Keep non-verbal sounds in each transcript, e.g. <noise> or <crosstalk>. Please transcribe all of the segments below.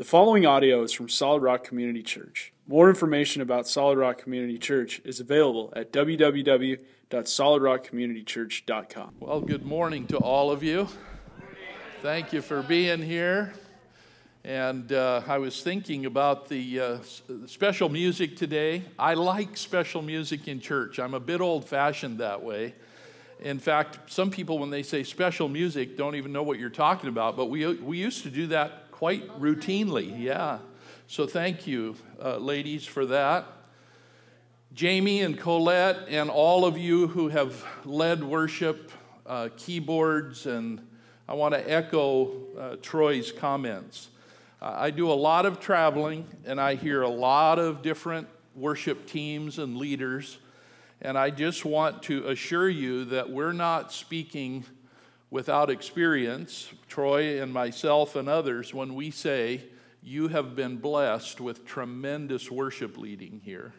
The following audio is from Solid Rock Community Church. More information about Solid Rock Community Church is available at www.solidrockcommunitychurch.com. Well, good morning to all of you. Thank you for being here. And uh, I was thinking about the uh, special music today. I like special music in church. I'm a bit old fashioned that way. In fact, some people, when they say special music, don't even know what you're talking about, but we, we used to do that quite routinely, yeah. So thank you, uh, ladies, for that. Jamie and Colette, and all of you who have led worship, uh, keyboards, and I want to echo uh, Troy's comments. I do a lot of traveling and I hear a lot of different worship teams and leaders. And I just want to assure you that we're not speaking without experience, Troy and myself and others, when we say you have been blessed with tremendous worship leading here.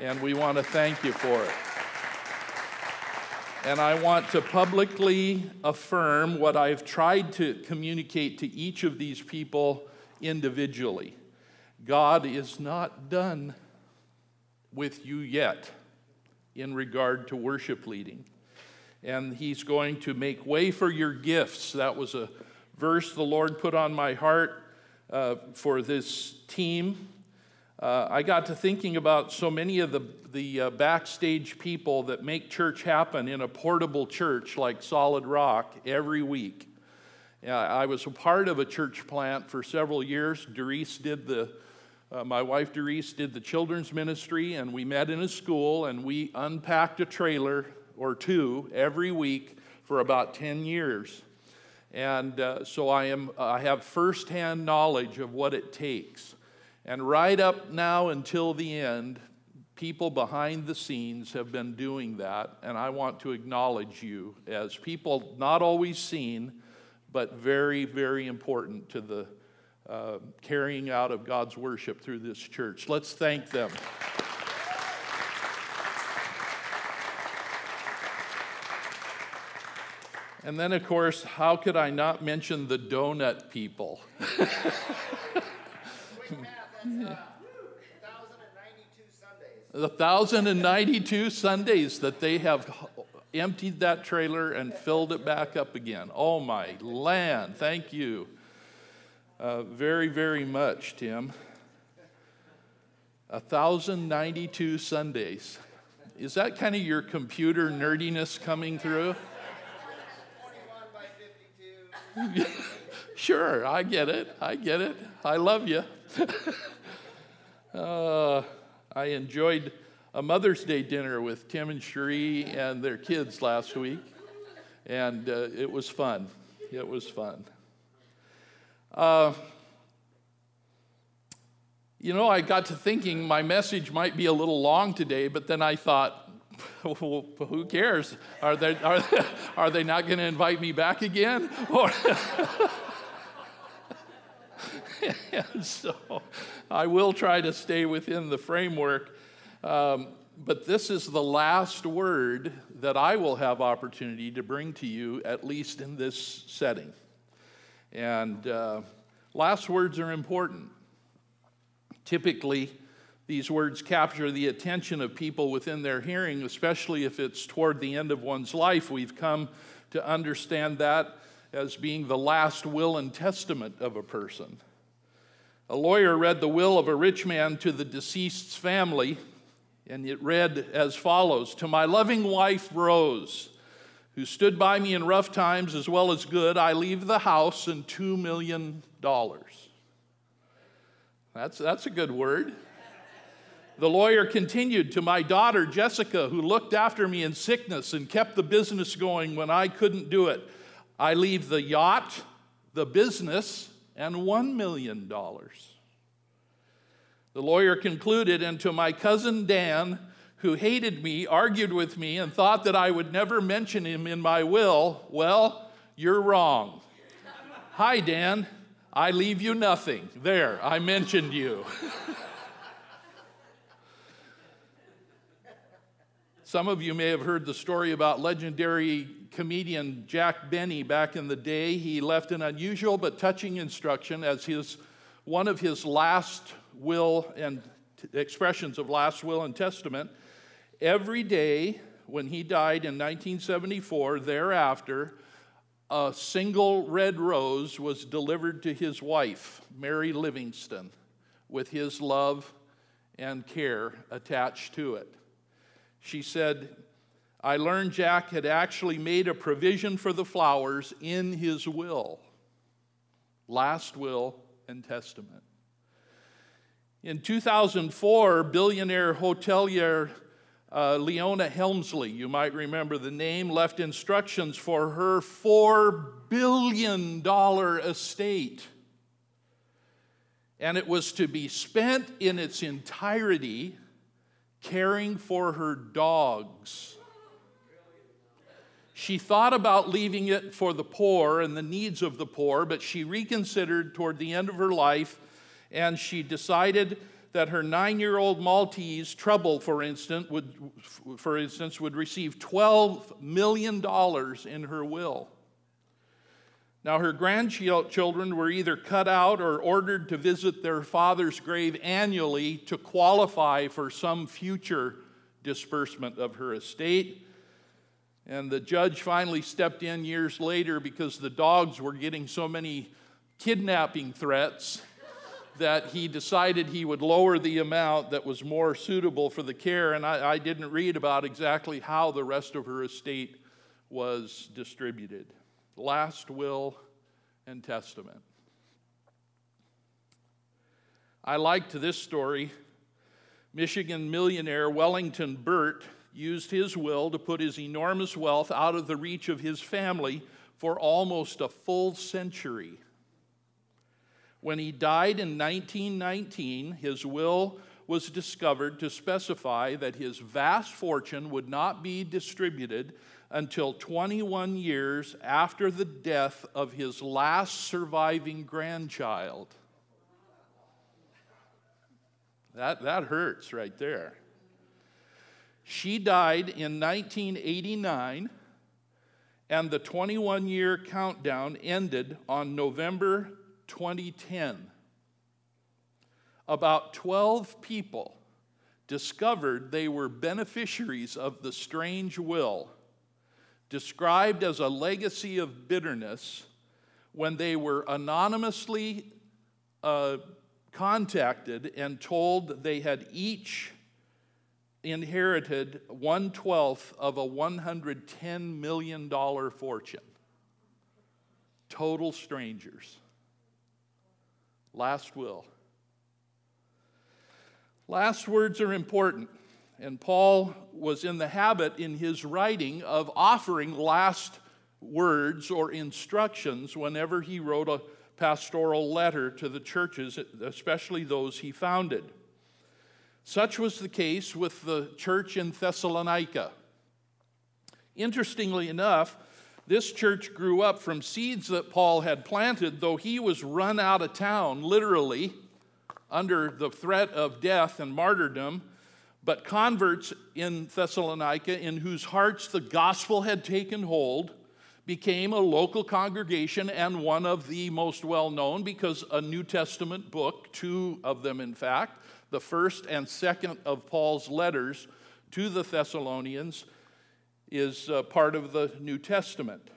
And we want to thank you for it. And I want to publicly affirm what I've tried to communicate to each of these people individually. God is not done with you yet in regard to worship leading. And He's going to make way for your gifts. That was a verse the Lord put on my heart uh, for this team. Uh, I got to thinking about so many of the, the uh, backstage people that make church happen in a portable church like Solid Rock every week. I was a part of a church plant for several years. Doris did the, uh, my wife Doris did the children's ministry, and we met in a school and we unpacked a trailer or two every week for about 10 years. And uh, so I, am, I have firsthand knowledge of what it takes. And right up now until the end, people behind the scenes have been doing that. And I want to acknowledge you as people not always seen but very, very important to the uh, carrying out of God's worship through this church. Let's thank them. And then, of course, how could I not mention the donut people? <laughs> the 1,092 Sundays that they have emptied that trailer and filled it back up again. Oh, my land. Thank you uh, very, very much, Tim. 1,092 Sundays. Is that kind of your computer nerdiness coming through? <laughs> sure, I get it. I get it. I love you. <laughs> uh, I enjoyed a Mother's Day dinner with Tim and Cherie and their kids last week, and uh, it was fun. It was fun. Uh, you know, I got to thinking my message might be a little long today, but then I thought, who cares? Are they, are, are they not going to invite me back again? Or <laughs> so I will try to stay within the framework um, but this is the last word that I will have opportunity to bring to you, at least in this setting. And uh, last words are important. Typically, these words capture the attention of people within their hearing, especially if it's toward the end of one's life. We've come to understand that as being the last will and testament of a person. A lawyer read the will of a rich man to the deceased's family and it read as follows To my loving wife, Rose, who stood by me in rough times as well as good, I leave the house and $2 million. That's, that's a good word. The lawyer continued to my daughter, Jessica, who looked after me in sickness and kept the business going when I couldn't do it. I leave the yacht, the business, and $1 million. The lawyer concluded, and to my cousin Dan, who hated me, argued with me, and thought that I would never mention him in my will, well, you're wrong. Hi, Dan. I leave you nothing. There, I mentioned you. <laughs> Some of you may have heard the story about legendary comedian Jack Benny back in the day. He left an unusual but touching instruction as his one of his last will and t- expressions of last will and testament. Every day when he died in 1974, thereafter, a single red rose was delivered to his wife, Mary Livingstone, with his love and care attached to it. She said, I learned Jack had actually made a provision for the flowers in his will, last will and testament. In 2004, billionaire hotelier uh, Leona Helmsley, you might remember the name, left instructions for her $4 billion estate. And it was to be spent in its entirety caring for her dogs. She thought about leaving it for the poor and the needs of the poor, but she reconsidered toward the end of her life and she decided that her nine-year-old Maltese Trouble, for instance, would, for instance, would receive $12 million in her will. Now, her grandchildren were either cut out or ordered to visit their father's grave annually to qualify for some future disbursement of her estate. And the judge finally stepped in years later because the dogs were getting so many kidnapping threats that he decided he would lower the amount that was more suitable for the care. And I, I didn't read about exactly how the rest of her estate was distributed. Last will and testament. I liked this story. Michigan millionaire Wellington Burt used his will to put his enormous wealth out of the reach of his family for almost a full century. When he died in 1919, his will was discovered to specify that his vast fortune would not be distributed until 21 years after the death of his last surviving grandchild. That, that hurts right there. She died in 1989, and the 21 year countdown ended on November 2010, about 12 people discovered they were beneficiaries of the strange will, described as a legacy of bitterness when they were anonymously uh, contacted and told they had each inherited one twelfth of a $110 million fortune. Total strangers. Last will. Last words are important, and Paul was in the habit in his writing of offering last words or instructions whenever he wrote a pastoral letter to the churches, especially those he founded. Such was the case with the church in Thessalonica. Interestingly enough, this church grew up from seeds that Paul had planted, though he was run out of town, literally, under the threat of death and martyrdom. But converts in Thessalonica, in whose hearts the gospel had taken hold, became a local congregation and one of the most well known because a New Testament book, two of them in fact, the first and second of Paul's letters to the Thessalonians, is uh, part of the New Testament.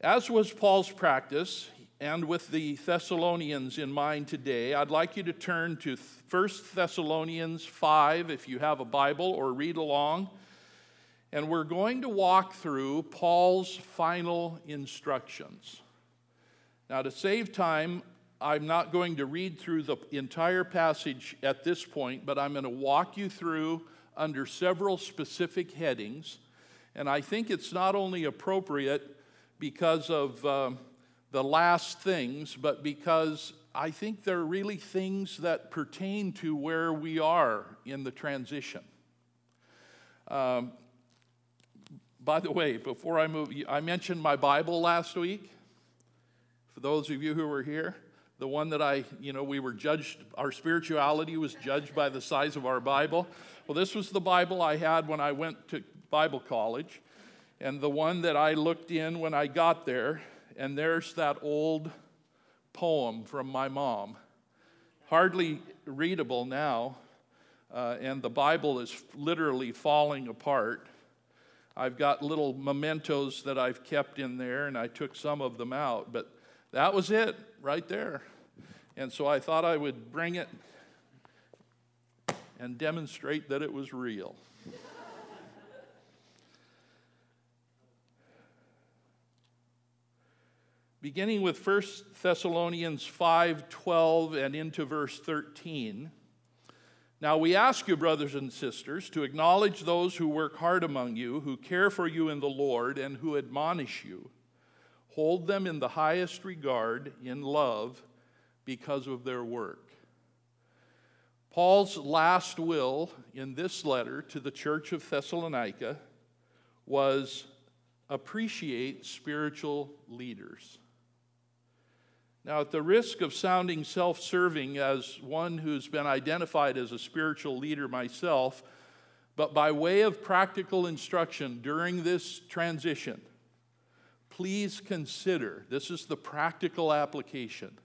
As was Paul's practice, and with the Thessalonians in mind today, I'd like you to turn to 1 Thessalonians 5 if you have a Bible or read along. And we're going to walk through Paul's final instructions. Now, to save time, I'm not going to read through the entire passage at this point, but I'm going to walk you through under several specific headings. And I think it's not only appropriate because of uh, the last things, but because I think they're really things that pertain to where we are in the transition. Um, by the way, before I move, I mentioned my Bible last week. For those of you who were here, the one that I, you know, we were judged, our spirituality was judged by the size of our Bible. Well, this was the Bible I had when I went to Bible college, and the one that I looked in when I got there, and there's that old poem from my mom. Hardly readable now, uh, and the Bible is literally falling apart. I've got little mementos that I've kept in there, and I took some of them out, but that was it right there. And so I thought I would bring it and demonstrate that it was real. Beginning with 1 Thessalonians 5:12 and into verse 13. Now we ask you, brothers and sisters, to acknowledge those who work hard among you, who care for you in the Lord, and who admonish you. Hold them in the highest regard in love because of their work. Paul's last will in this letter to the church of Thessalonica was appreciate spiritual leaders. Now, at the risk of sounding self serving as one who's been identified as a spiritual leader myself, but by way of practical instruction during this transition, please consider this is the practical application.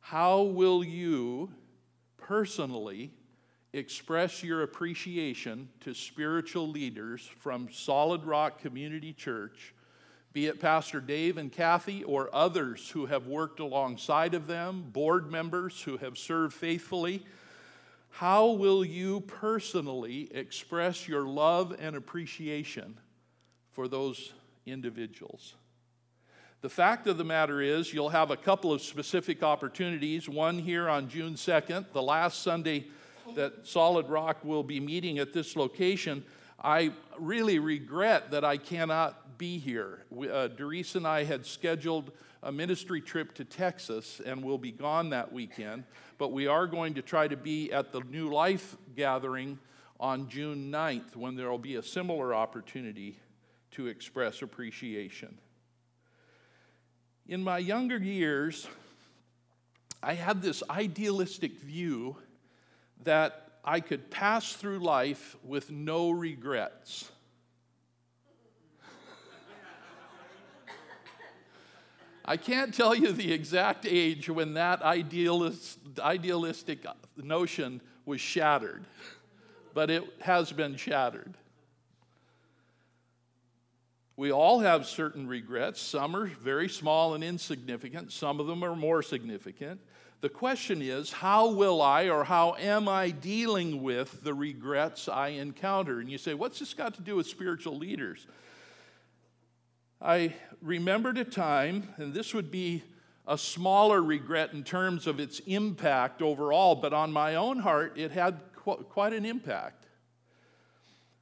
How will you personally express your appreciation to spiritual leaders from Solid Rock Community Church, be it Pastor Dave and Kathy or others who have worked alongside of them, board members who have served faithfully. How will you personally express your love and appreciation for those individuals? The fact of the matter is, you'll have a couple of specific opportunities. One here on June 2nd, the last Sunday that Solid Rock will be meeting at this location. I really regret that I cannot be here. We, uh, Doris and I had scheduled a ministry trip to Texas and we'll be gone that weekend, but we are going to try to be at the New Life gathering on June 9th when there will be a similar opportunity to express appreciation. In my younger years, I had this idealistic view that I could pass through life with no regrets. I can't tell you the exact age when that idealist, idealistic notion was shattered, but it has been shattered. We all have certain regrets. Some are very small and insignificant, some of them are more significant. The question is, how will I or how am I dealing with the regrets I encounter? And you say, what's this got to do with spiritual leaders? I remembered a time, and this would be a smaller regret in terms of its impact overall, but on my own heart, it had qu- quite an impact.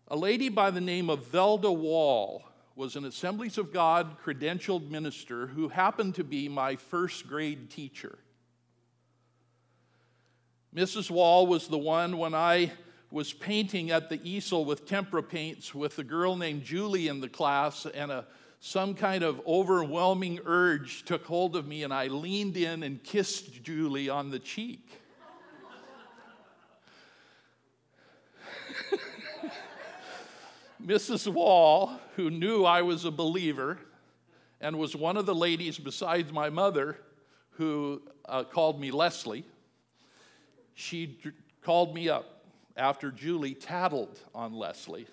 A lady by the name of Velda Wall was an Assemblies of God credentialed minister who happened to be my first grade teacher. Mrs. Wall was the one when I was painting at the easel with tempera paints with a girl named Julie in the class, and a, some kind of overwhelming urge took hold of me, and I leaned in and kissed Julie on the cheek. Mrs. Wall, who knew I was a believer and was one of the ladies besides my mother who uh, called me Leslie, she d- called me up after Julie tattled on Leslie.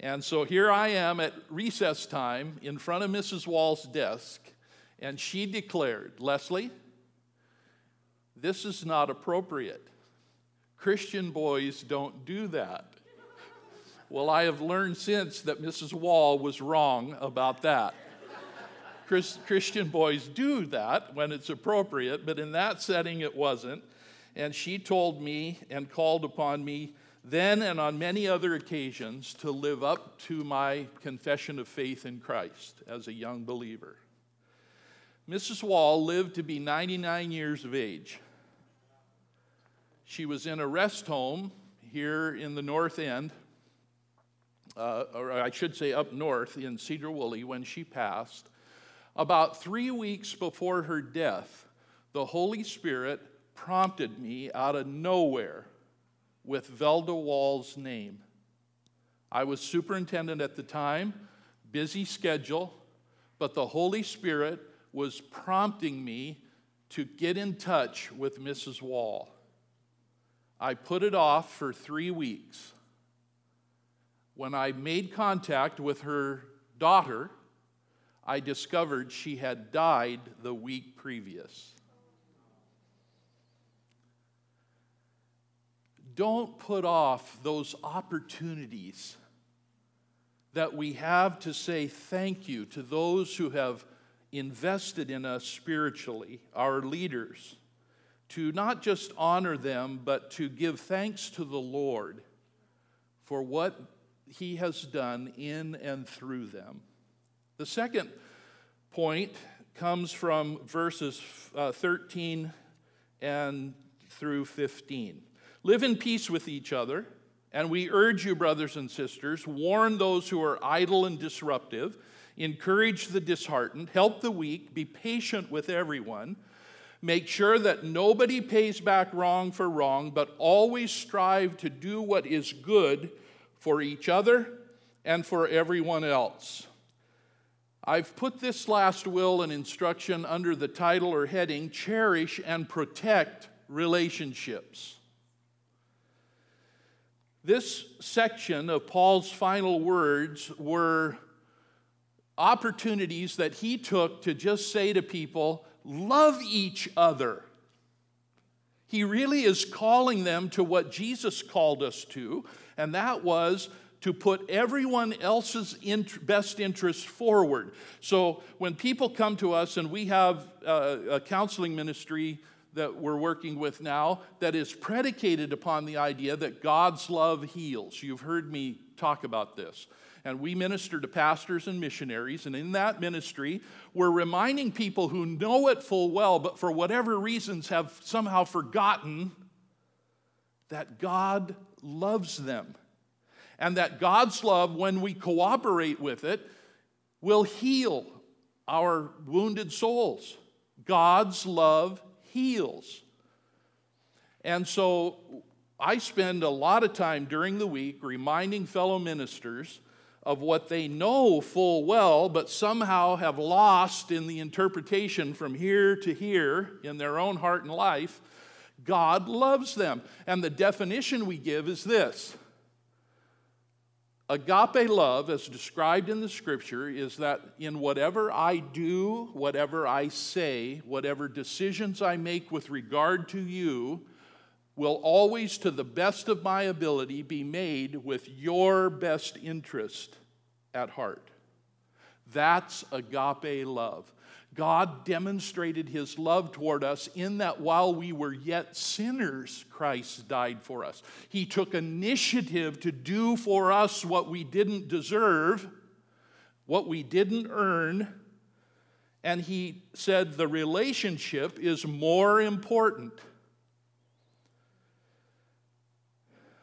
And so here I am at recess time in front of Mrs. Wall's desk, and she declared, Leslie, this is not appropriate. Christian boys don't do that. Well, I have learned since that Mrs. Wall was wrong about that. Chris, Christian boys do that when it's appropriate, but in that setting it wasn't. And she told me and called upon me then and on many other occasions to live up to my confession of faith in Christ as a young believer. Mrs. Wall lived to be 99 years of age. She was in a rest home here in the North End uh, or I should say up north in Sedro-Woolley, when she passed, about three weeks before her death, the Holy Spirit prompted me out of nowhere with Velda Wall's name. I was superintendent at the time, busy schedule, but the Holy Spirit was prompting me to get in touch with Mrs. Wall. I put it off for three weeks. When I made contact with her daughter, I discovered she had died the week previous. Don't put off those opportunities that we have to say thank you to those who have invested in us spiritually, our leaders, to not just honor them, but to give thanks to the Lord for what He has done in and through them. The second point comes from verses uh, 13 and through 15. Live in peace with each other, and we urge you, brothers and sisters, warn those who are idle and disruptive, encourage the disheartened, help the weak, be patient with everyone. Make sure that nobody pays back wrong for wrong, but always strive to do what is good for each other and for everyone else. I've put this last will and instruction under the title or heading Cherish and Protect Relationships. This section of Paul's final words were opportunities that he took to just say to people, Love each other. He really is calling them to what Jesus called us to, and that was to put everyone else's int- best interest forward. So when people come to us and we have uh, a counseling ministry that we're working with now that is predicated upon the idea that God's love heals. You've heard me talk about this. And we minister to pastors and missionaries, and in that ministry, we're reminding people who know it full well, but for whatever reasons have somehow forgotten that God loves them and that God's love, when we cooperate with it, will heal our wounded souls. God's love heals. And so I spend a lot of time during the week reminding fellow ministers of what they know full well, but somehow have lost in the interpretation from here to here in their own heart and life. God loves them. And the definition we give is this Agape love, as described in the scripture, is that in whatever I do, whatever I say, whatever decisions I make with regard to you, will always, to the best of my ability, be made with your best interest at heart. That's agape love. God demonstrated his love toward us in that while we were yet sinners, Christ died for us. He took initiative to do for us what we didn't deserve, what we didn't earn, and he said the relationship is more important.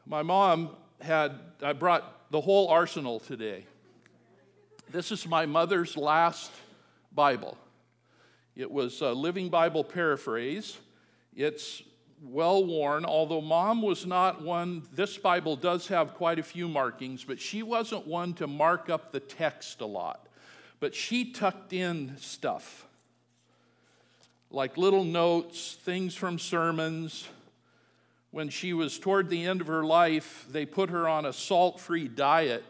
My mom had, I brought the whole arsenal today. This is my mother's last Bible. It was a Living Bible paraphrase. It's well worn, although mom was not one, this Bible does have quite a few markings, but she wasn't one to mark up the text a lot. But she tucked in stuff like little notes, things from sermons. When she was toward the end of her life, they put her on a salt free diet.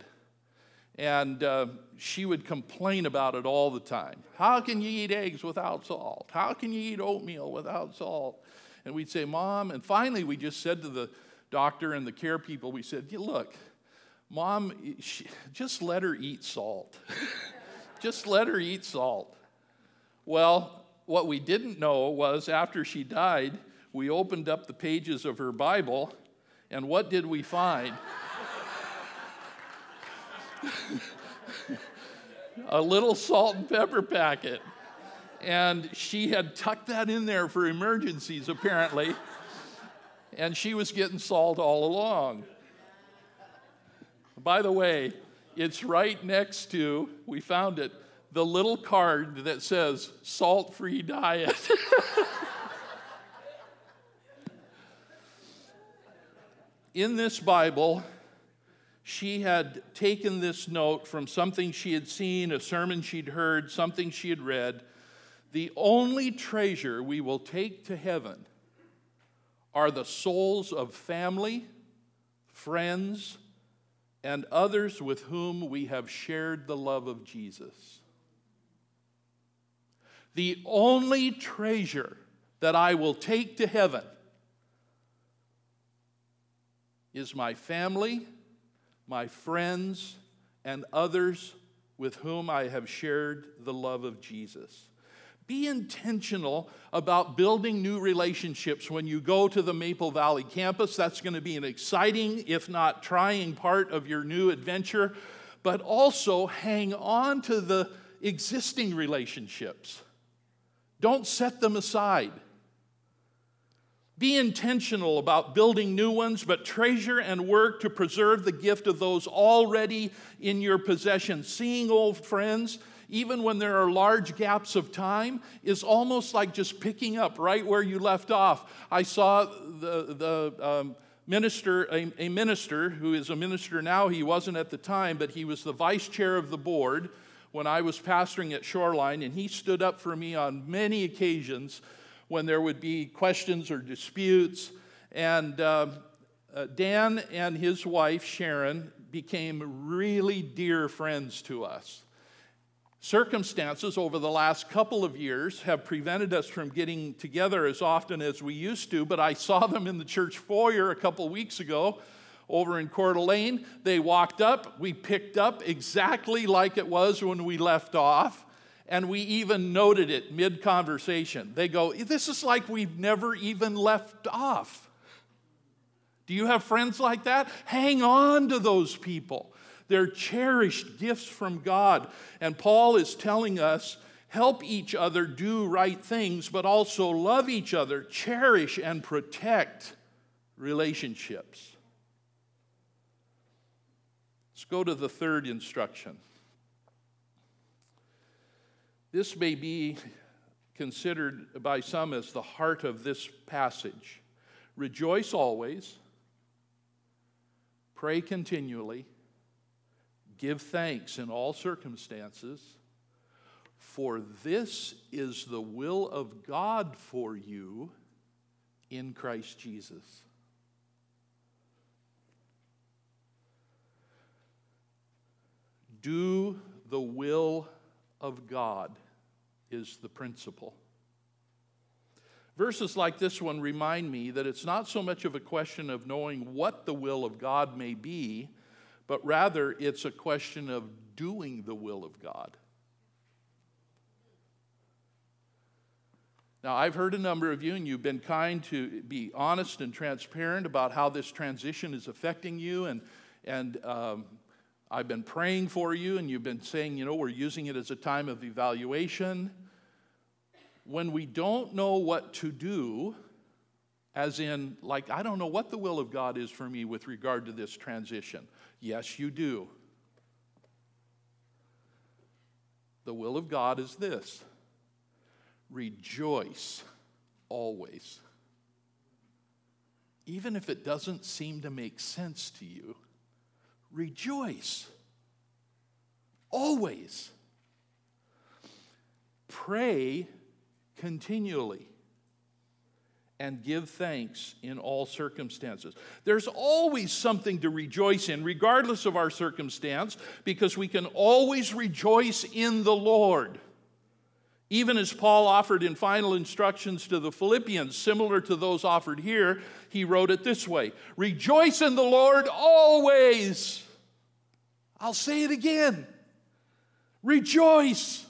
And uh, she would complain about it all the time. How can you eat eggs without salt? How can you eat oatmeal without salt? And we'd say, Mom, and finally we just said to the doctor and the care people, we said, Look, Mom, she, just let her eat salt. <laughs> just let her eat salt. Well, what we didn't know was after she died, we opened up the pages of her Bible, and what did we find? A little salt and pepper packet. And she had tucked that in there for emergencies, apparently. And she was getting salt all along. By the way, it's right next to, we found it, the little card that says salt free diet. <laughs> in this Bible, she had taken this note from something she had seen, a sermon she'd heard, something she had read, The only treasure we will take to heaven are the souls of family, friends, and others with whom we have shared the love of Jesus. The only treasure that I will take to heaven is my family, my friends, and others with whom I have shared the love of Jesus. Be intentional about building new relationships when you go to the Maple Valley campus. That's going to be an exciting, if not trying, part of your new adventure. But also hang on to the existing relationships. Don't set them aside. Be intentional about building new ones, but treasure and work to preserve the gift of those already in your possession. Seeing old friends, even when there are large gaps of time, is almost like just picking up right where you left off. I saw the, the um, minister, a, a minister who is a minister now, he wasn't at the time, but he was the vice chair of the board when I was pastoring at Shoreline, and he stood up for me on many occasions when there would be questions or disputes. And uh, uh, Dan and his wife, Sharon, became really dear friends to us. Circumstances over the last couple of years have prevented us from getting together as often as we used to, but I saw them in the church foyer a couple weeks ago over in Coeur d'Alene. They walked up, we picked up exactly like it was when we left off and we even noted it mid conversation. They go, This is like we've never even left off. Do you have friends like that? Hang on to those people. They're cherished gifts from God. And Paul is telling us help each other do right things, but also love each other, cherish and protect relationships. Let's go to the third instruction. This may be considered by some as the heart of this passage. Rejoice always, pray continually, give thanks in all circumstances, for this is the will of God for you in Christ Jesus. Do the will of God is the principle. Verses like this one remind me that it's not so much of a question of knowing what the will of God may be, but rather it's a question of doing the will of God. Now, I've heard a number of you, and you've been kind to be honest and transparent about how this transition is affecting you, and, and um, I've been praying for you, and you've been saying, you know, we're using it as a time of evaluation when we don't know what to do, as in, like, I don't know what the will of God is for me with regard to this transition. Yes, you do. The will of God is this rejoice always. Even if it doesn't seem to make sense to you, rejoice always. Pray continually and give thanks in all circumstances. There's always something to rejoice in, regardless of our circumstance, because we can always rejoice in the Lord. Even as Paul offered in final instructions to the Philippians, similar to those offered here, he wrote it this way Rejoice in the Lord always. I'll say it again. Rejoice.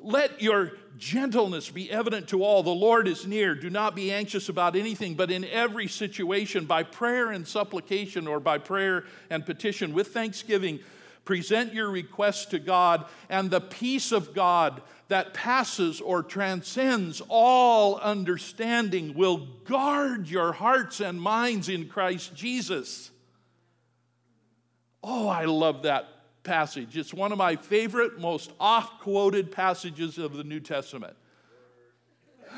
Let your gentleness be evident to all. The Lord is near. Do not be anxious about anything, but in every situation, by prayer and supplication or by prayer and petition with thanksgiving, present your requests to God, and the peace of God that passes or transcends all understanding will guard your hearts and minds in Christ Jesus. Oh, I love that passage. It's one of my favorite, most oft quoted passages of the New Testament. <laughs>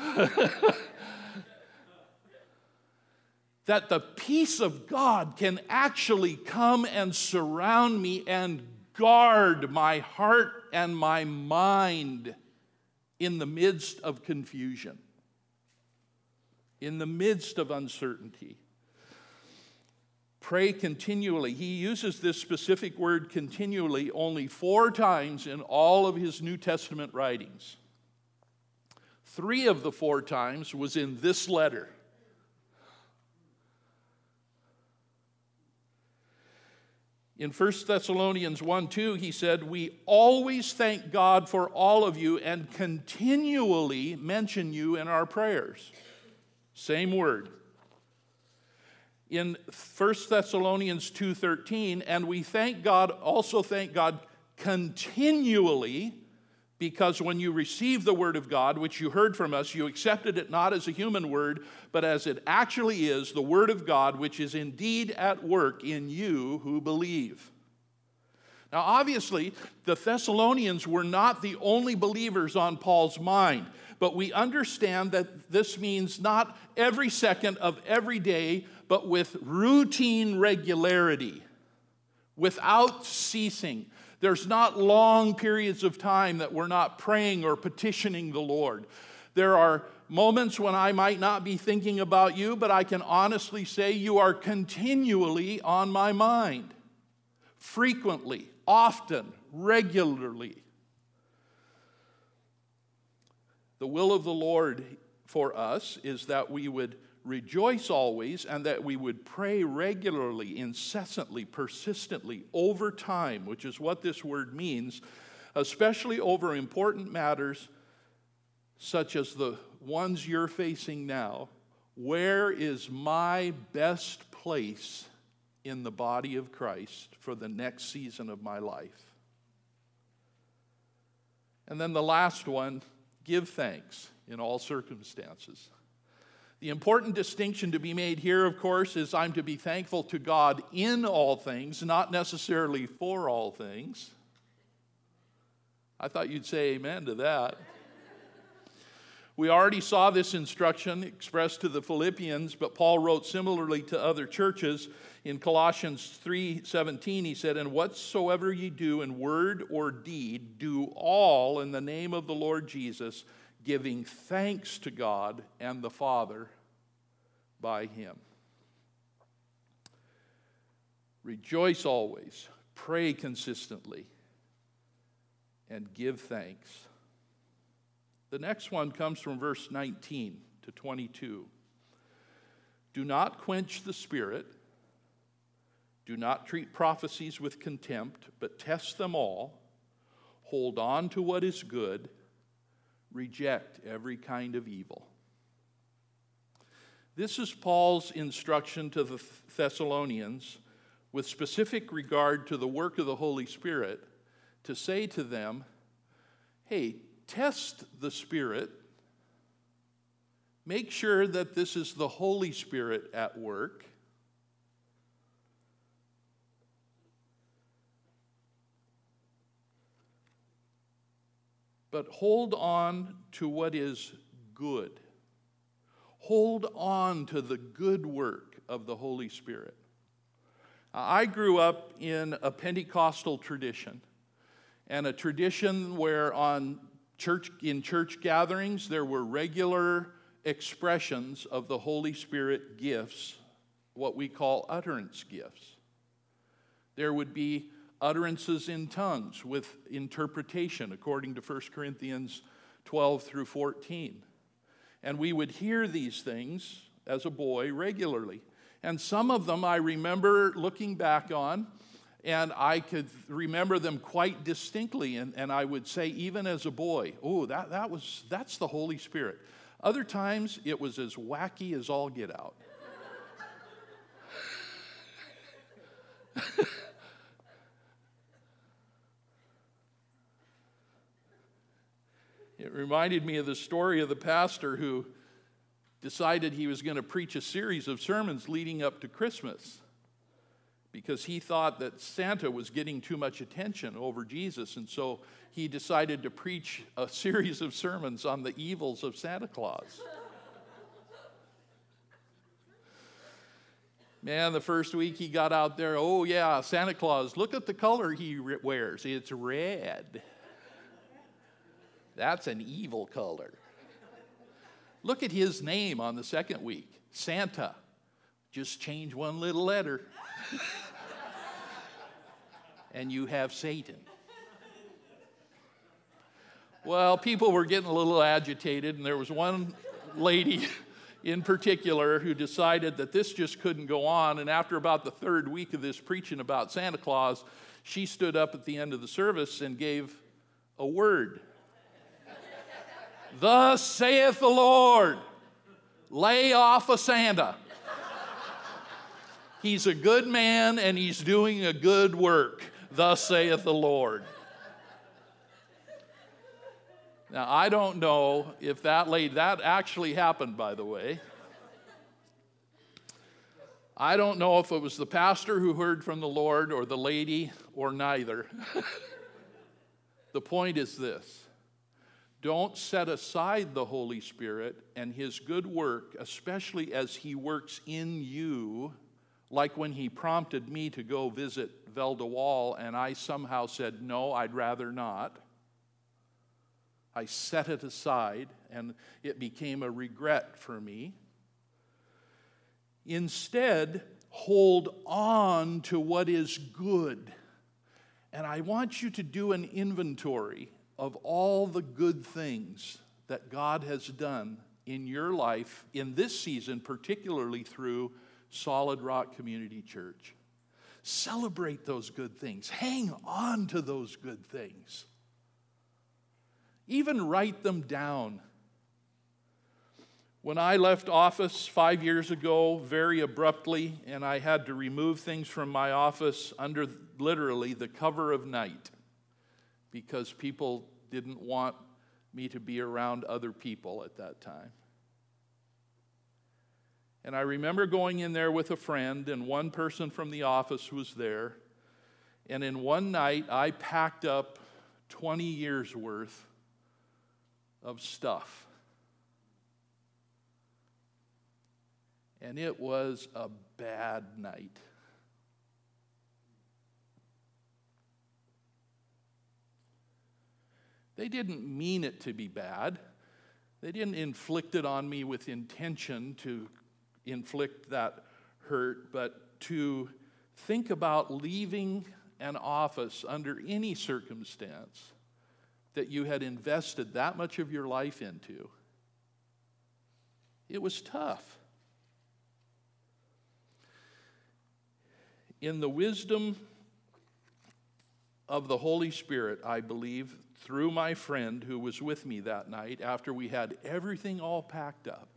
that the peace of God can actually come and surround me and guard my heart and my mind in the midst of confusion, in the midst of uncertainty. Pray continually. He uses this specific word continually only four times in all of his New Testament writings. Three of the four times was in this letter. In 1 Thessalonians 1 2, he said, We always thank God for all of you and continually mention you in our prayers. Same word. In 1 Thessalonians 2:13, and we thank God, also thank God continually because when you received the word of God, which you heard from us, you accepted it not as a human word, but as it actually is, the word of God, which is indeed at work in you who believe. Now, obviously, the Thessalonians were not the only believers on Paul's mind, but we understand that this means not every second of every day, but with routine regularity, without ceasing. There's not long periods of time that we're not praying or petitioning the Lord. There are moments when I might not be thinking about you, but I can honestly say you are continually on my mind. Frequently, often, regularly. The will of the Lord for us is that we would rejoice always, and that we would pray regularly, incessantly, persistently, over time, which is what this word means, especially over important matters such as the ones you're facing now. Where is my best place in the body of Christ for the next season of my life? And then the last one give thanks in all circumstances. The important distinction to be made here, of course, is I'm to be thankful to God in all things, not necessarily for all things. I thought you'd say amen to that. We already saw this instruction expressed to the Philippians, but Paul wrote similarly to other churches. In Colossians 3:17 he said, "And whatsoever ye do in word or deed, do all in the name of the Lord Jesus, giving thanks to God and the Father by Him. Rejoice always, pray consistently, and give thanks. The next one comes from verse 19 to 22. Do not quench the spirit. Do not treat prophecies with contempt, but test them all. Hold on to what is good reject every kind of evil. This is Paul's instruction to the Thessalonians with specific regard to the work of the Holy Spirit to say to them, hey, test the Spirit. Make sure that this is the Holy Spirit at work. But hold on to what is good. Hold on to the good work of the Holy Spirit. I grew up in a Pentecostal tradition, and a tradition where on church in church gatherings there were regular expressions of the Holy Spirit gifts, what we call utterance gifts. There would be utterances in tongues with interpretation, according to 1 Corinthians 12 through 14. And we would hear these things as a boy regularly. And some of them I remember looking back on, and I could remember them quite distinctly. And, and I would say, even as a boy, oh, that, that was, that's the Holy Spirit. Other times it was as wacky as all get out. <laughs> It reminded me of the story of the pastor who decided he was going to preach a series of sermons leading up to Christmas because he thought that Santa was getting too much attention over Jesus. And so he decided to preach a series of sermons on the evils of Santa Claus. Man, the first week he got out there, oh yeah, Santa Claus, look at the color he wears. It's red. That's an evil color. Look at his name on the second week Santa. Just change one little letter. and you have Satan. Well, people were getting a little agitated, and there was one lady in particular who decided that this just couldn't go on. And after about the third week of this preaching about Santa Claus, she stood up at the end of the service and gave a word. Thus saith the Lord, lay off a Santa. He's a good man and he's doing a good work. Thus saith the Lord. Now, I don't know if that lady, that actually happened, by the way. I don't know if it was the pastor who heard from the Lord or the lady or neither. <laughs> the point is this don't set aside the Holy Spirit and His good work, especially as He works in you, like when He prompted me to go visit Vel de Wall, and I somehow said, No, I'd rather not. I set it aside, and it became a regret for me. Instead, hold on to what is good. And I want you to do an inventory of all the good things that God has done in your life in this season, particularly through Solid Rock Community Church. Celebrate those good things, hang on to those good things. Even write them down. When I left office five years ago, very abruptly, and I had to remove things from my office under literally the cover of night because people didn't want me to be around other people at that time. And I remember going in there with a friend, and one person from the office was there. And in one night, I packed up 20 years' worth of stuff. And it was a bad night. They didn't mean it to be bad. They didn't inflict it on me with intention to inflict that hurt, but to think about leaving an office under any circumstance that you had invested that much of your life into. It was tough. In the wisdom of the Holy Spirit, I believe, through my friend who was with me that night, after we had everything all packed up,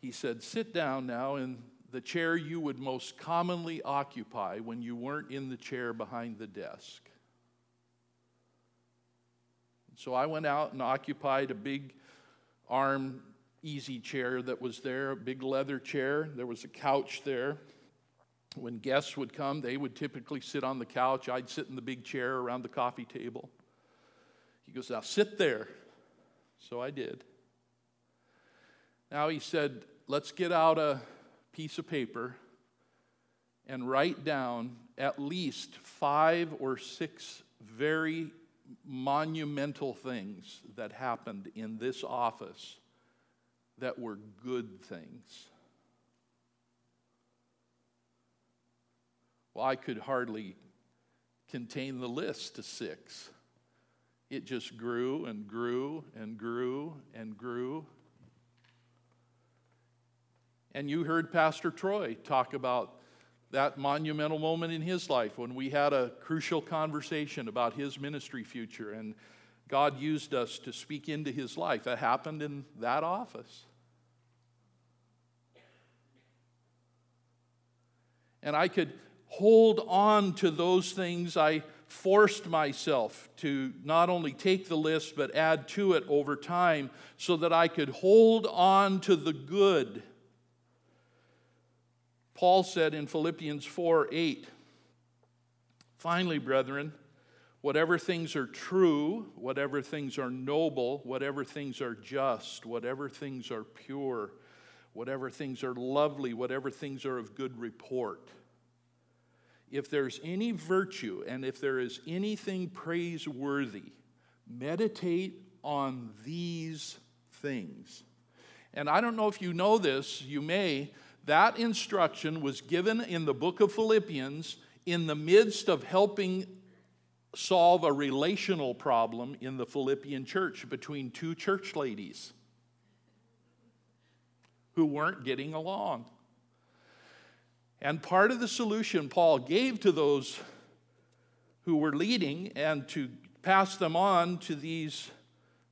he said, Sit down now in the chair you would most commonly occupy when you weren't in the chair behind the desk. So I went out and occupied a big arm easy chair that was there, a big leather chair. There was a couch there. When guests would come, they would typically sit on the couch. I'd sit in the big chair around the coffee table. He goes, Now sit there. So I did. Now he said, Let's get out a piece of paper and write down at least five or six very monumental things that happened in this office that were good things. Well, I could hardly contain the list to six. It just grew and grew and grew and grew. And you heard Pastor Troy talk about that monumental moment in his life when we had a crucial conversation about his ministry future and God used us to speak into his life. That happened in that office. And I could hold on to those things. I forced myself to not only take the list, but add to it over time so that I could hold on to the good Paul said in Philippians 4 8, Finally, brethren, whatever things are true, whatever things are noble, whatever things are just, whatever things are pure, whatever things are lovely, whatever things are of good report. If there's any virtue and if there is anything praiseworthy, Meditate on these things. And I don't know if you know this, you may. That instruction was given in the book of Philippians in the midst of helping solve a relational problem in the Philippian church between two church ladies who weren't getting along. And part of the solution Paul gave to those who were leading and to pass them on to these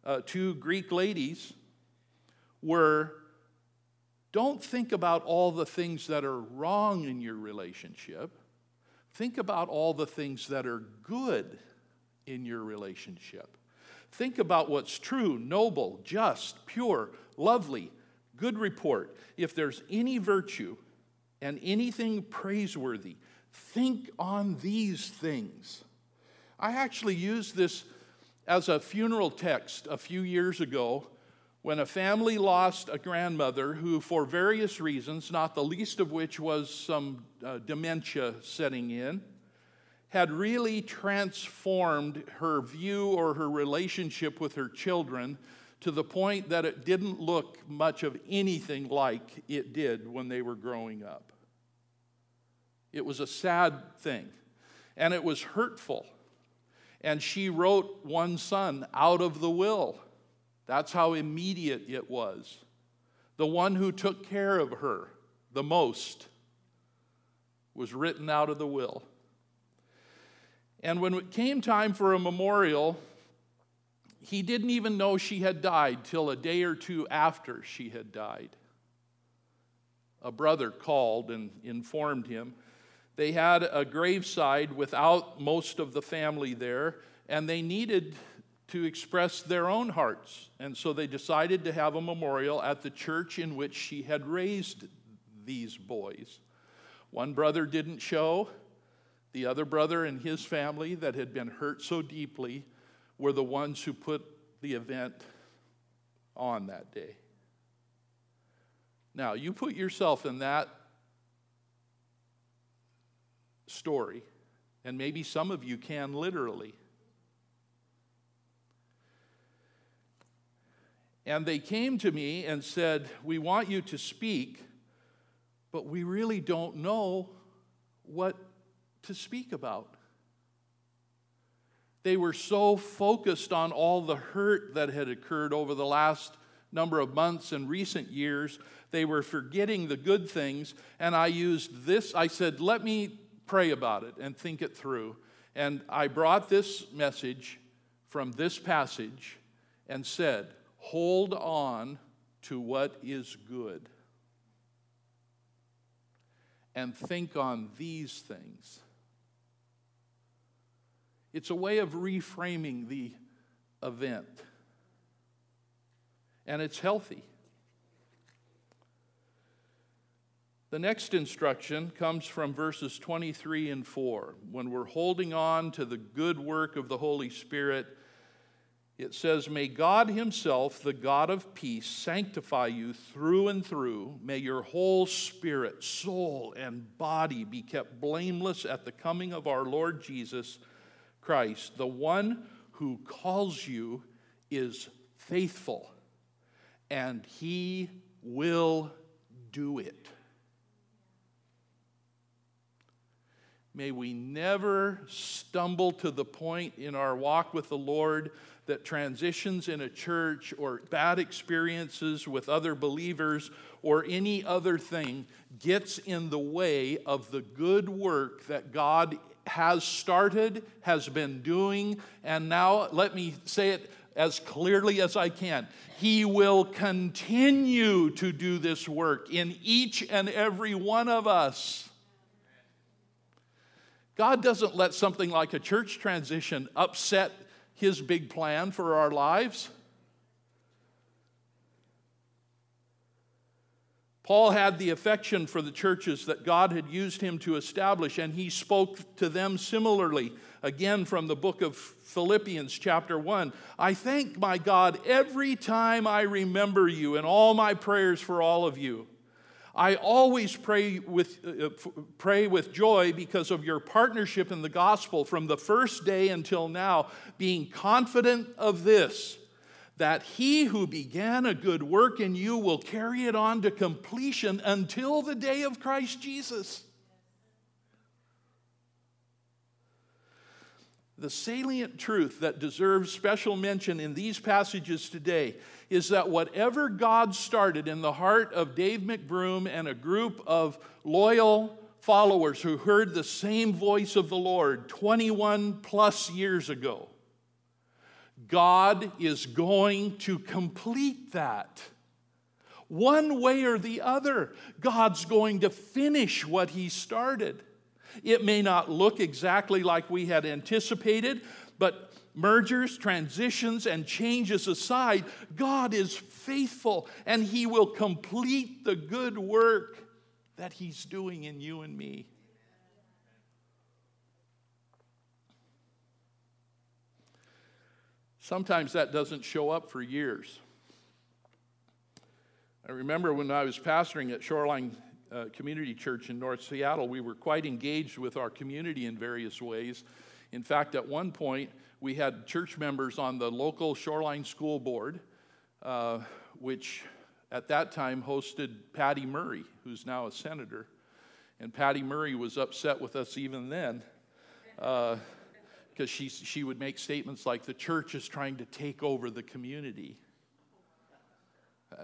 uh, two Greek ladies were don't think about all the things that are wrong in your relationship. Think about all the things that are good in your relationship. Think about what's true, noble, just, pure, lovely, good report. If there's any virtue and anything praiseworthy, think on these things. I actually used this as a funeral text a few years ago when a family lost a grandmother who, for various reasons, not the least of which was some uh, dementia setting in, had really transformed her view or her relationship with her children to the point that it didn't look much of anything like it did when they were growing up. It was a sad thing, and it was hurtful. And she wrote one son out of the will. That's how immediate it was. The one who took care of her the most was written out of the will. And when it came time for a memorial, he didn't even know she had died till a day or two after she had died. A brother called and informed him. They had a graveside without most of the family there, and they needed to express their own hearts. And so they decided to have a memorial at the church in which she had raised these boys. One brother didn't show, the other brother and his family that had been hurt so deeply were the ones who put the event on that day. Now, you put yourself in that story, and maybe some of you can literally. And they came to me and said, We want you to speak, but we really don't know what to speak about. They were so focused on all the hurt that had occurred over the last number of months and recent years, they were forgetting the good things. And I used this, I said, let me pray about it and think it through. And I brought this message from this passage and said, hold on to what is good and think on these things. It's a way of reframing the event. And it's healthy. The next instruction comes from verses 23 and 4. When we're holding on to the good work of the Holy Spirit, it says, May God Himself, the God of peace, sanctify you through and through. May your whole spirit, soul, and body be kept blameless at the coming of our Lord Jesus Christ, the one who calls you is faithful, and he will do it. May we never stumble to the point in our walk with the Lord that transitions in a church or bad experiences with other believers or any other thing gets in the way of the good work that God has started, has been doing, and now let me say it as clearly as I can. He will continue to do this work in each and every one of us. God doesn't let something like a church transition upset his big plan for our lives. Paul had the affection for the churches that God had used him to establish, and he spoke to them similarly. Again, from the book of Philippians, chapter 1. I thank my God every time I remember you in all my prayers for all of you. I always pray with, uh, pray with joy because of your partnership in the gospel from the first day until now, being confident of this that he who began a good work in you will carry it on to completion until the day of Christ Jesus. The salient truth that deserves special mention in these passages today is that whatever God started in the heart of Dave McBroom and a group of loyal followers who heard the same voice of the Lord 21 plus years ago, God is going to complete that. One way or the other, God's going to finish what He started. It may not look exactly like we had anticipated, but mergers, transitions, and changes aside, God is faithful and He will complete the good work that He's doing in you and me. Sometimes that doesn't show up for years. I remember when I was pastoring at Shoreline uh, Community Church in North Seattle, we were quite engaged with our community in various ways. In fact, at one point, we had church members on the local Shoreline School Board, uh, which at that time hosted Patty Murray, who's now a senator. And Patty Murray was upset with us even then because uh, she, she would make statements like, the church is trying to take over the community.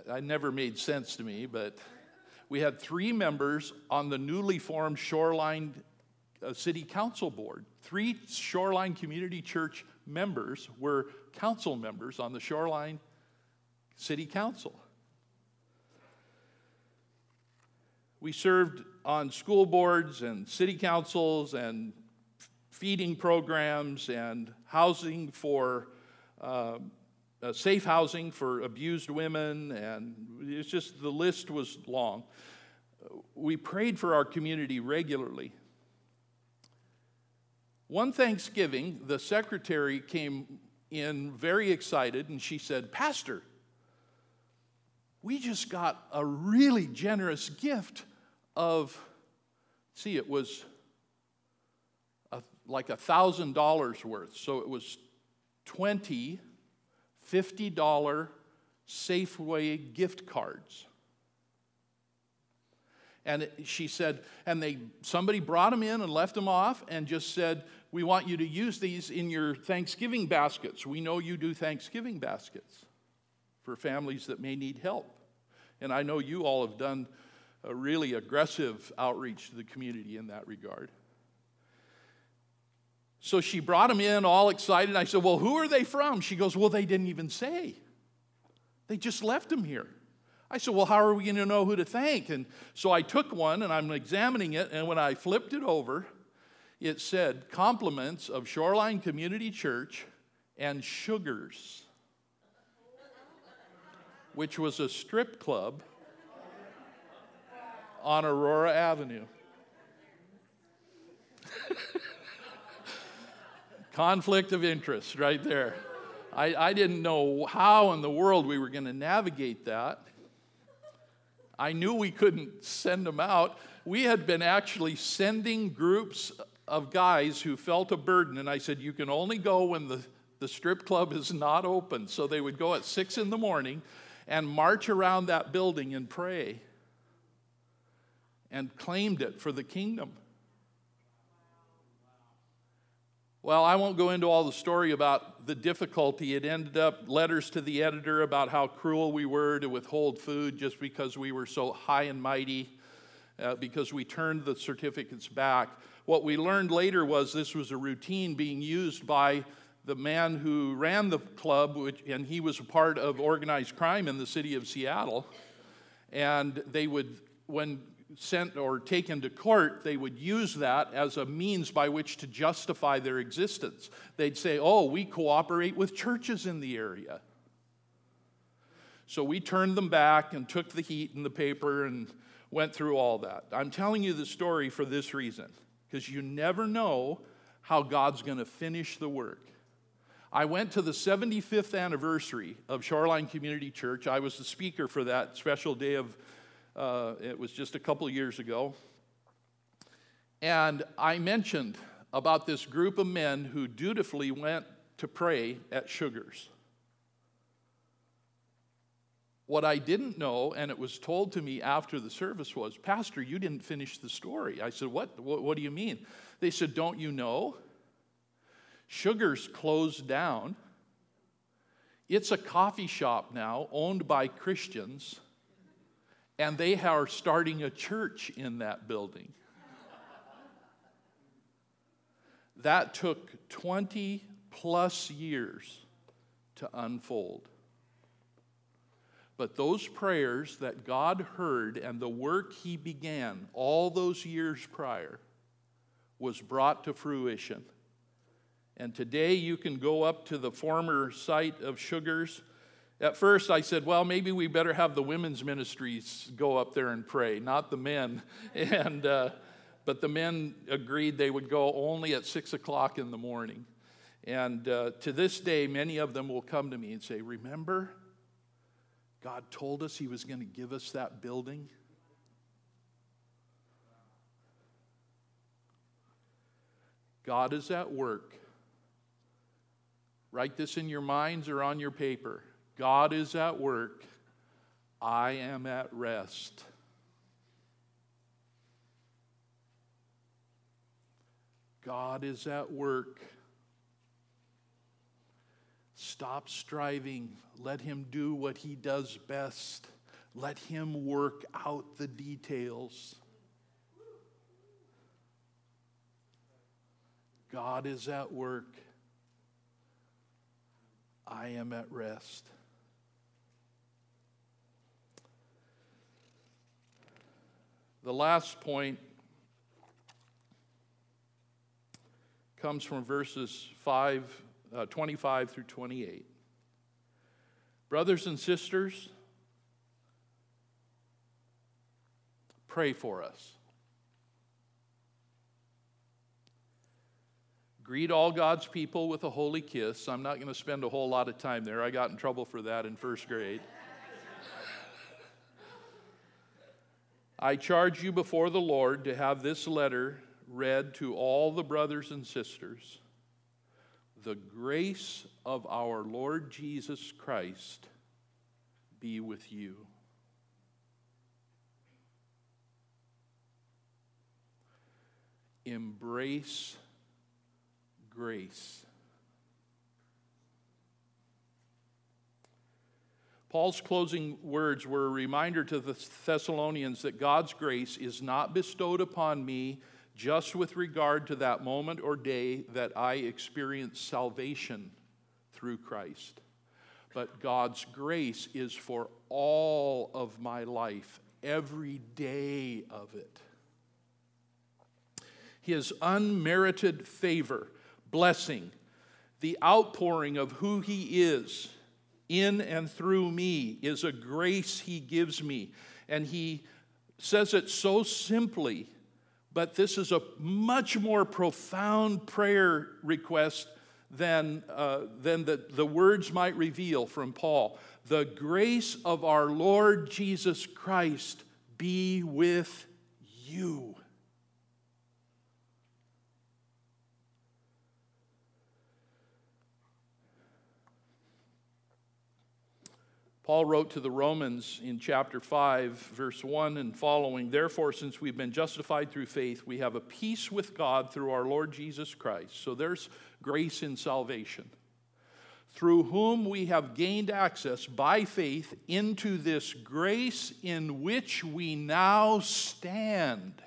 That never made sense to me, but we had three members on the newly formed Shoreline uh, City Council Board. Three Shoreline Community Church members were council members on the Shoreline City Council. We served on school boards and city councils and feeding programs and housing for uh, uh, safe housing for abused women, and it's just the list was long. We prayed for our community regularly. One Thanksgiving, the secretary came in very excited and she said, Pastor, we just got a really generous gift of, see, it was like a thousand dollars worth. So it was 20 $50 Safeway gift cards. And she said, and they somebody brought them in and left them off and just said, we want you to use these in your Thanksgiving baskets. We know you do Thanksgiving baskets for families that may need help. And I know you all have done a really aggressive outreach to the community in that regard. So she brought them in all excited. I said, Well, who are they from? She goes, Well, they didn't even say. They just left them here. I said, Well, how are we going to know who to thank? And so I took one and I'm examining it. And when I flipped it over, it said compliments of Shoreline Community Church and Sugars, which was a strip club on Aurora Avenue. <laughs> Conflict of interest right there. I, I didn't know how in the world we were going to navigate that. I knew we couldn't send them out. We had been actually sending groups of guys who felt a burden. And I said, You can only go when the, the strip club is not open. So they would go at six in the morning and march around that building and pray and claimed it for the kingdom. Well, I won't go into all the story about the difficulty. It ended up letters to the editor about how cruel we were to withhold food just because we were so high and mighty, uh, because we turned the certificates back. What we learned later was this was a routine being used by the man who ran the club, which, and he was a part of organized crime in the city of Seattle. And they would, when sent or taken to court, they would use that as a means by which to justify their existence. They'd say, Oh, we cooperate with churches in the area. So we turned them back and took the heat in the paper and went through all that. I'm telling you the story for this reason because you never know how God's going to finish the work. I went to the 75th anniversary of Shoreline Community Church. I was the speaker for that special day of Uh, it was just a couple years ago. And I mentioned about this group of men who dutifully went to pray at Sugars. What I didn't know, and it was told to me after the service, was Pastor, you didn't finish the story. I said, What, what, what do you mean? They said, Don't you know? Sugars closed down. It's a coffee shop now owned by Christians, and they are starting a church in that building. That took 20 plus years to unfold. But those prayers that God heard and the work He began all those years prior was brought to fruition. And today you can go up to the former site of Sugars. At first, I said, well, maybe we better have the women's ministries go up there and pray, not the men. <laughs> And, uh, but the men agreed they would go only at six o'clock in the morning. And uh, to this day, many of them will come to me and say, Remember, God told us He was going to give us that building? God is at work. Write this in your minds or on your paper. God is at work. I am at rest. God is at work. Stop striving. Let Him do what He does best. Let Him work out the details. God is at work. I am at rest. The last point comes from verses 5, uh, 25 through 28. Brothers and sisters, pray for us. Greet all God's people with a holy kiss. I'm not going to spend a whole lot of time there. I got in trouble for that in first grade. I charge you before the Lord to have this letter read to all the brothers and sisters the grace of our Lord Jesus Christ be with you. Embrace grace. Paul's closing words were a reminder to the Thessalonians that God's grace is not bestowed upon me just with regard to that moment or day that I experience salvation through Christ. But God's grace is for all of my life, every day of it. His unmerited favor, blessing, the outpouring of who He is in and through me is a grace He gives me. And He says it so simply but this is a much more profound prayer request than, uh, than the, the words might reveal from Paul. The grace of our Lord Jesus Christ be with you. Paul wrote to the Romans in chapter 5, verse 1 and following Therefore, since we've been justified through faith, we have a peace with God through our Lord Jesus Christ. So there's grace in salvation, through whom we have gained access by faith into this grace in which we now stand.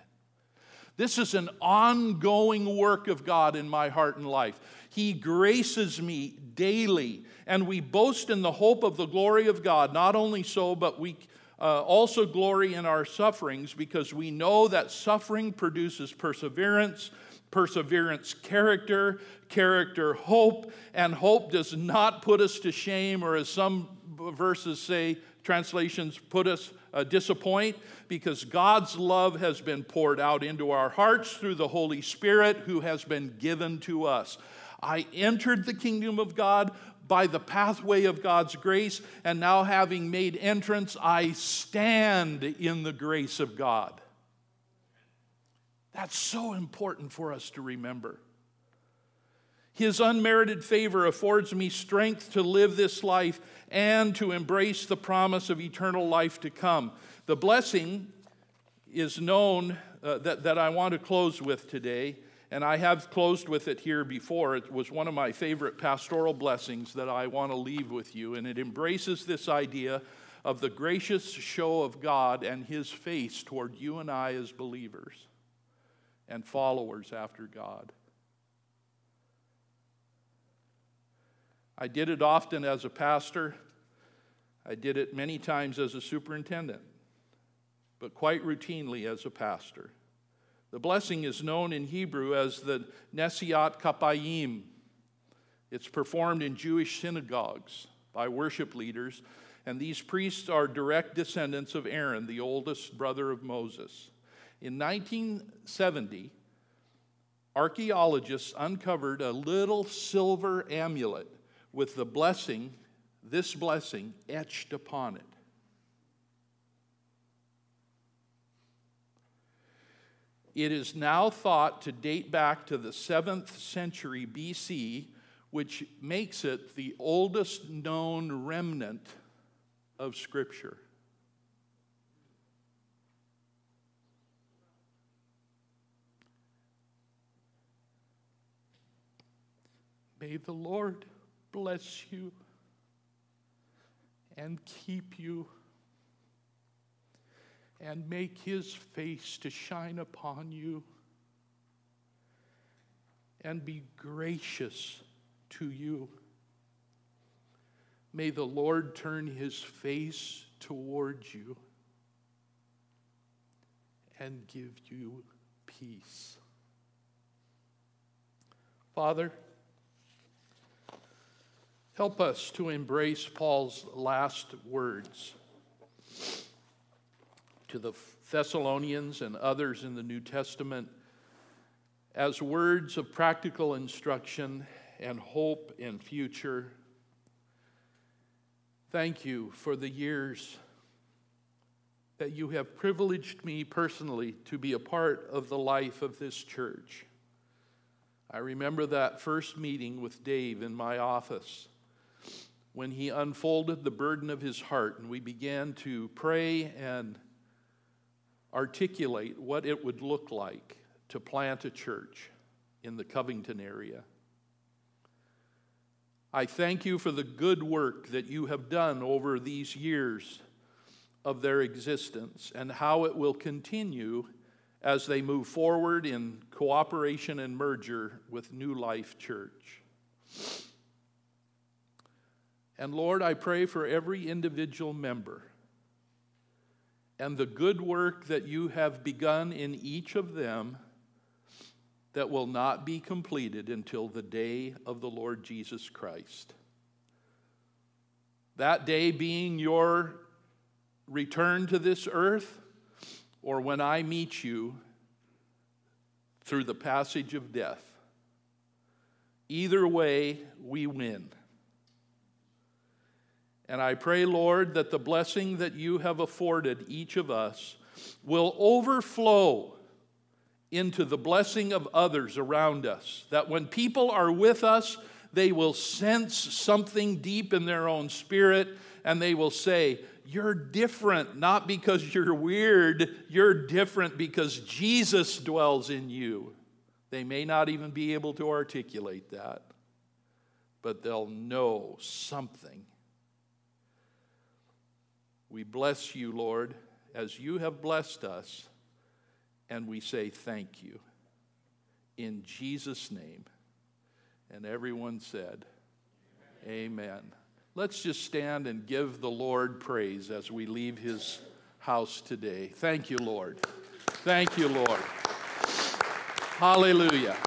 This is an ongoing work of God in my heart and life. He graces me daily and we boast in the hope of the glory of God. Not only so, but we uh, also glory in our sufferings because we know that suffering produces perseverance, perseverance, character, character, hope, and hope does not put us to shame, or as some verses say, translations put us uh, disappoint, because God's love has been poured out into our hearts through the Holy Spirit who has been given to us. I entered the kingdom of God by the pathway of God's grace, and now having made entrance, I stand in the grace of God. That's so important for us to remember. His unmerited favor affords me strength to live this life and to embrace the promise of eternal life to come. The blessing is known uh, that, that I want to close with today, and I have closed with it here before. It was one of my favorite pastoral blessings that I want to leave with you, and it embraces this idea of the gracious show of God and His face toward you and I as believers and followers after God. I did it often as a pastor. I did it many times as a superintendent, but quite routinely as a pastor. The blessing is known in Hebrew as the Nesiat Kapayim. It's performed in Jewish synagogues by worship leaders, and these priests are direct descendants of Aaron, the oldest brother of Moses. In 1970, archaeologists uncovered a little silver amulet with the blessing, this blessing, etched upon it. It is now thought to date back to the 7th century BC, which makes it the oldest known remnant of Scripture. May the Lord bless you and keep you and make his face to shine upon you and be gracious to you. May the Lord turn his face towards you and give you peace. Father, Help us to embrace Paul's last words to the Thessalonians and others in the New Testament as words of practical instruction and hope and future. Thank you for the years that you have privileged me personally to be a part of the life of this church. I remember that first meeting with Dave in my office when he unfolded the burden of his heart and we began to pray and articulate what it would look like to plant a church in the Covington area. I thank you for the good work that you have done over these years of their existence and how it will continue as they move forward in cooperation and merger with New Life Church. And Lord, I pray for every individual member and the good work that you have begun in each of them that will not be completed until the day of the Lord Jesus Christ. That day being your return to this earth, or when I meet you through the passage of death. Either way, we win. And I pray, Lord, that the blessing that you have afforded each of us will overflow into the blessing of others around us. That when people are with us, they will sense something deep in their own spirit and they will say, You're different, not because you're weird, you're different because Jesus dwells in you. They may not even be able to articulate that, but they'll know something we bless you, Lord, as you have blessed us, and we say thank you. In Jesus' name. And everyone said, Amen. Amen. Let's just stand and give the Lord praise as we leave his house today. Thank you, Lord. Thank you, Lord. Hallelujah.